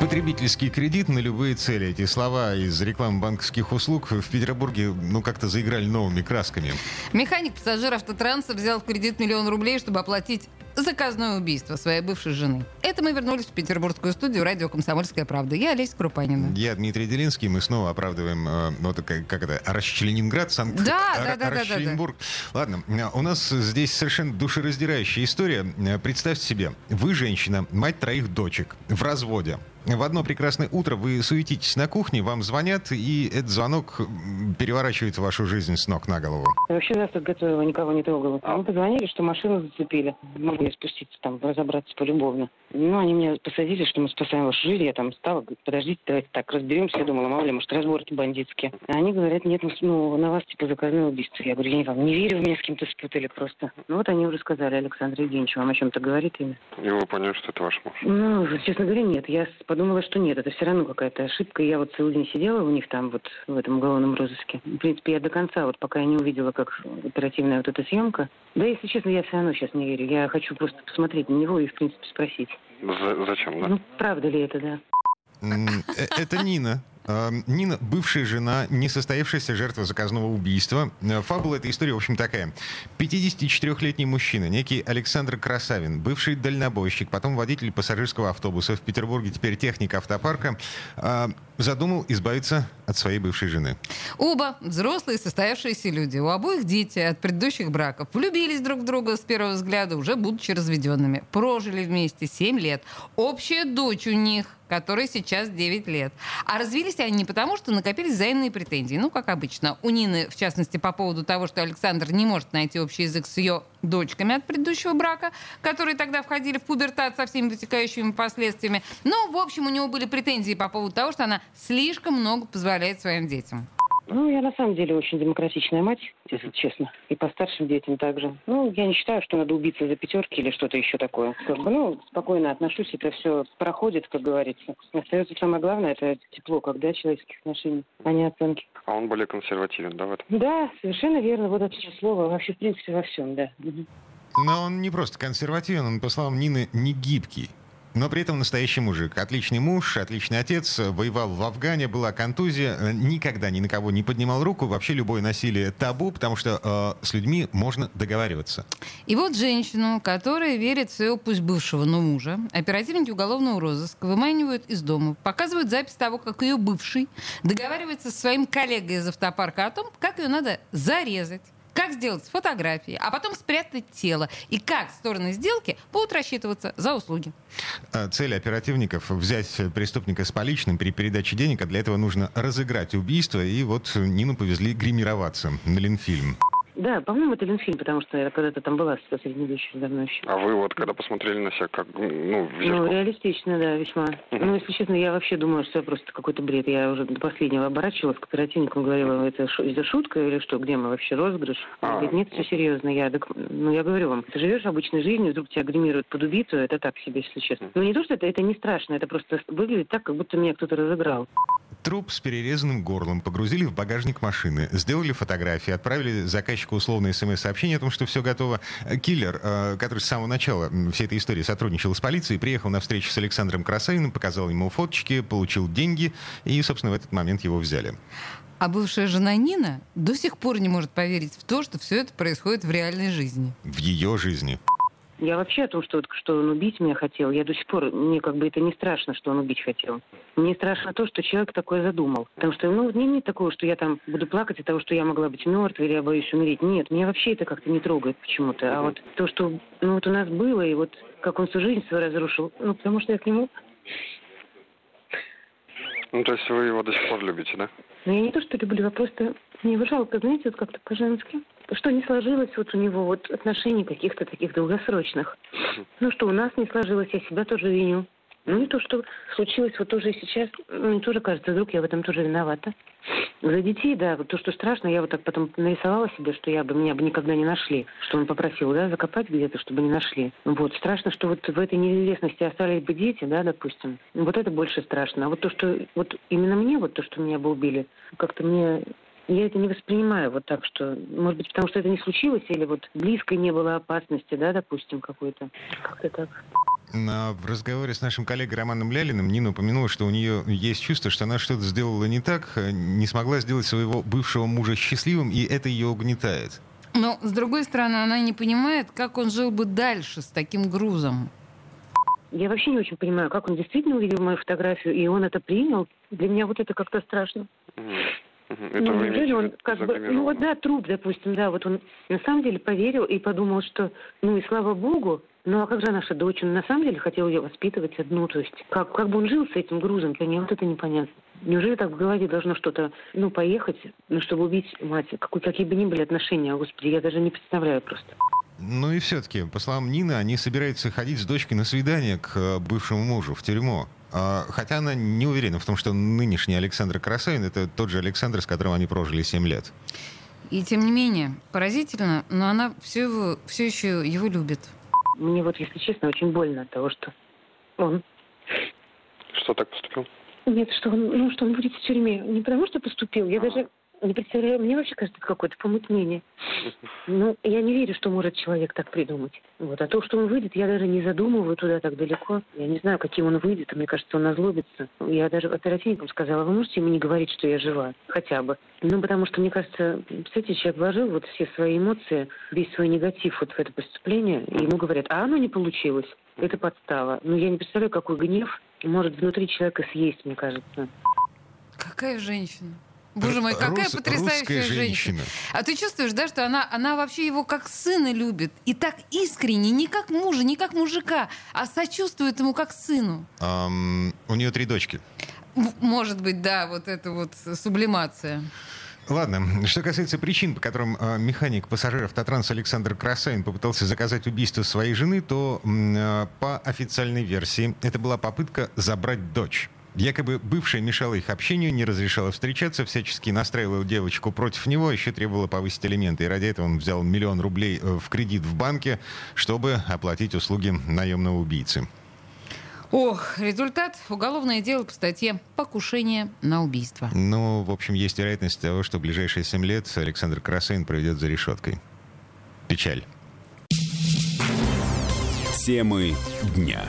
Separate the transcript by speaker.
Speaker 1: Потребительский кредит на любые цели. Эти слова из рекламы банковских услуг в Петербурге ну как-то заиграли новыми красками.
Speaker 2: Механик пассажир автотранса взял в кредит миллион рублей, чтобы оплатить заказное убийство своей бывшей жены. Это мы вернулись в петербургскую студию радио «Комсомольская правда». Я Олеся Крупанина.
Speaker 1: Я Дмитрий Делинский. Мы снова оправдываем, э, вот как, как это, Расчленинград, Санкт
Speaker 2: Да, да, да, да, да, да.
Speaker 1: Ладно, у нас здесь совершенно душераздирающая история. Э, представьте себе, вы женщина, мать троих дочек, в разводе. В одно прекрасное утро вы суетитесь на кухне, вам звонят, и этот звонок переворачивает вашу жизнь с ног на голову.
Speaker 3: Вообще нас тут готовила, никого не трогала. А мы позвонили, что машину зацепили. Могли спуститься там, разобраться полюбовно. Ну, они меня посадили, что мы спасаем ваше жизнь. Я там стала, говорю, подождите, давайте так разберемся. Я думала, мало ли, может, разборки бандитские. А они говорят, нет, ну, на вас типа заказное убийство. Я говорю, я вам не верю, меня с кем-то спутали просто. Ну, вот они уже сказали, Александр Евгеньевич, вам о чем-то говорит имя?
Speaker 4: И вы поняли, что это ваш муж?
Speaker 3: Ну, честно говоря, нет. Я подумала, что нет, это все равно какая-то ошибка. Я вот целый день сидела у них там вот в этом уголовном розыске. В принципе, я до конца, вот пока я не увидела, как оперативная вот эта съемка. Да, если честно, я все равно сейчас не верю. Я хочу просто посмотреть на него и, в принципе, спросить.
Speaker 4: За зачем, да?
Speaker 3: Ну, правда ли это, да?
Speaker 1: Э, это Нина. Эм, Нина, бывшая жена, несостоявшаяся жертва заказного убийства. Э, фабула этой истории, в общем, такая. 54-летний мужчина, некий Александр Красавин, бывший дальнобойщик, потом водитель пассажирского автобуса в Петербурге, теперь техник автопарка, э, задумал избавиться от своей бывшей жены.
Speaker 2: Оба взрослые состоявшиеся люди. У обоих дети от предыдущих браков. Влюбились друг в друга с первого взгляда, уже будучи разведенными. Прожили вместе 7 лет. Общая дочь у них которой сейчас 9 лет. А развелись они потому, что накопились взаимные претензии. Ну, как обычно. У Нины, в частности, по поводу того, что Александр не может найти общий язык с ее дочками от предыдущего брака, которые тогда входили в пубертат со всеми вытекающими последствиями. Но, в общем, у него были претензии по поводу того, что она слишком много позволяет своим детям.
Speaker 3: Ну, я на самом деле очень демократичная мать, если честно. И по старшим детям также. Ну, я не считаю, что надо убиться за пятерки или что-то еще такое. Как бы, ну, спокойно отношусь, это все проходит, как говорится. Остается самое главное, это тепло, когда человеческих отношений, а не оценки.
Speaker 4: А он более консервативен, да, в этом?
Speaker 3: Да, совершенно верно. Вот это слово вообще, в принципе, во всем, да.
Speaker 1: Но он не просто консервативен, он, по словам Нины, не гибкий. Но при этом настоящий мужик. Отличный муж, отличный отец, воевал в Афгане, была контузия, никогда ни на кого не поднимал руку. Вообще любое насилие табу, потому что э, с людьми можно договариваться.
Speaker 2: И вот женщину, которая верит в своего пусть бывшего, но мужа, оперативники уголовного розыска выманивают из дома, показывают запись того, как ее бывший договаривается со своим коллегой из автопарка о том, как ее надо зарезать как сделать фотографии, а потом спрятать тело, и как стороны сделки будут рассчитываться за услуги.
Speaker 1: А, цель оперативников — взять преступника с поличным при передаче денег, а для этого нужно разыграть убийство, и вот Нину повезли гримироваться на Ленфильм.
Speaker 3: Да, по-моему, это Ленфильм, потому что я когда-то там была с средневековьем давно еще.
Speaker 4: А вы вот когда посмотрели на себя, как, ну, в зеркало?
Speaker 3: Ну, реалистично, да, весьма. Угу. Ну, если честно, я вообще думаю, что это просто какой-то бред. Я уже до последнего оборачивалась к оперативнику, говорила, это, это шутка или что, где мы вообще розыгрыш? А. Говорит, нет, все серьезно. Я, так, ну, я говорю вам, ты живешь обычной жизнью, вдруг тебя гримируют под убийцу, это так себе, если честно. Ну, не то, что это, это не страшно, это просто выглядит так, как будто меня кто-то разыграл.
Speaker 1: Труп с перерезанным горлом погрузили в багажник машины, сделали фотографии, отправили заказчику условное смс-сообщение о том, что все готово. Киллер, э, который с самого начала всей этой истории сотрудничал с полицией, приехал на встречу с Александром Красавиным, показал ему фоточки, получил деньги, и, собственно, в этот момент его взяли.
Speaker 2: А бывшая жена Нина до сих пор не может поверить в то, что все это происходит в реальной жизни.
Speaker 1: В ее жизни.
Speaker 3: Я вообще о том, что, что он убить меня хотел, я до сих пор, мне как бы это не страшно, что он убить хотел. Мне страшно то, что человек такое задумал. Потому что, ну, мне нет такого, что я там буду плакать от того, что я могла быть мертвой или я боюсь умереть. Нет, меня вообще это как-то не трогает почему-то. А вот то, что, ну, вот у нас было, и вот как он всю жизнь свою разрушил, ну, потому что я к нему...
Speaker 4: Ну, то есть вы его до сих пор любите, да?
Speaker 3: Ну, я не то, что люблю, а просто мне его жалко, знаете, вот как-то по-женски что не сложилось вот у него вот отношений каких-то таких долгосрочных. Ну что, у нас не сложилось, я себя тоже виню. Ну и то, что случилось вот тоже сейчас, мне тоже кажется, вдруг я в этом тоже виновата. За детей, да, вот то, что страшно, я вот так потом нарисовала себе, что я бы, меня бы никогда не нашли, что он попросил, да, закопать где-то, чтобы не нашли. Вот, страшно, что вот в этой неизвестности остались бы дети, да, допустим. Вот это больше страшно. А вот то, что, вот именно мне, вот то, что меня бы убили, как-то мне я это не воспринимаю вот так, что, может быть, потому что это не случилось, или вот близко не было опасности, да, допустим, какой-то. Как-то так.
Speaker 1: В разговоре с нашим коллегой Романом Лялиным Нина упомянула, что у нее есть чувство, что она что-то сделала не так, не смогла сделать своего бывшего мужа счастливым, и это ее угнетает.
Speaker 2: Но, с другой стороны, она не понимает, как он жил бы дальше с таким грузом.
Speaker 3: Я вообще не очень понимаю, как он действительно увидел мою фотографию, и он это принял. Для меня вот это как-то страшно.
Speaker 4: Это
Speaker 3: ну, неужели он как бы, ну вот да, труп, допустим, да, вот он на самом деле поверил и подумал, что, ну и слава богу, ну а как же наша дочь? Он на самом деле хотел ее воспитывать одну, то есть как, как бы он жил с этим грузом, то мне вот это непонятно. Неужели так в голове должно что-то, ну, поехать, ну, чтобы убить мать? Какой, какие бы ни были отношения, господи, я даже не представляю просто.
Speaker 1: Ну и все-таки, по словам Нины, они собираются ходить с дочкой на свидание к э, бывшему мужу в тюрьму. А, хотя она не уверена в том, что нынешний Александр Красавин это тот же Александр, с которым они прожили 7 лет.
Speaker 2: И тем не менее, поразительно, но она все, его, все еще его любит.
Speaker 3: Мне вот, если честно, очень больно от того, что он...
Speaker 4: Что так поступил?
Speaker 3: Нет, что он, ну, что он будет в тюрьме. Не потому что поступил, я даже не представляю, мне вообще кажется, это какое-то помутнение. Ну, я не верю, что может человек так придумать. Вот. А то, что он выйдет, я даже не задумываю туда так далеко. Я не знаю, каким он выйдет, мне кажется, он озлобится. Я даже оперативникам сказала, вы можете ему не говорить, что я жива? Хотя бы. Ну, потому что, мне кажется, кстати, человек вложил вот все свои эмоции, весь свой негатив вот в это преступление, и ему говорят, а оно не получилось. Это подстава. Ну, я не представляю, какой гнев может внутри человека съесть, мне кажется.
Speaker 2: Какая женщина? Боже мой, какая Рус, потрясающая женщина. женщина. А ты чувствуешь, да, что она, она вообще его как сына любит. И так искренне, не как мужа, не как мужика, а сочувствует ему как сыну.
Speaker 1: Um, у нее три дочки.
Speaker 2: Может быть, да, вот это вот сублимация.
Speaker 1: Ладно, что касается причин, по которым э, механик пассажиров Татранс Александр Красавин попытался заказать убийство своей жены, то э, по официальной версии это была попытка забрать дочь. Якобы бывшая мешала их общению, не разрешала встречаться, всячески настраивала девочку против него, еще требовала повысить элементы. И ради этого он взял миллион рублей э, в кредит в банке, чтобы оплатить услуги наемного убийцы.
Speaker 2: Ох, результат – уголовное дело по статье «Покушение на убийство».
Speaker 1: Ну, в общем, есть вероятность того, что в ближайшие семь лет Александр Красейн проведет за решеткой. Печаль.
Speaker 5: Темы дня.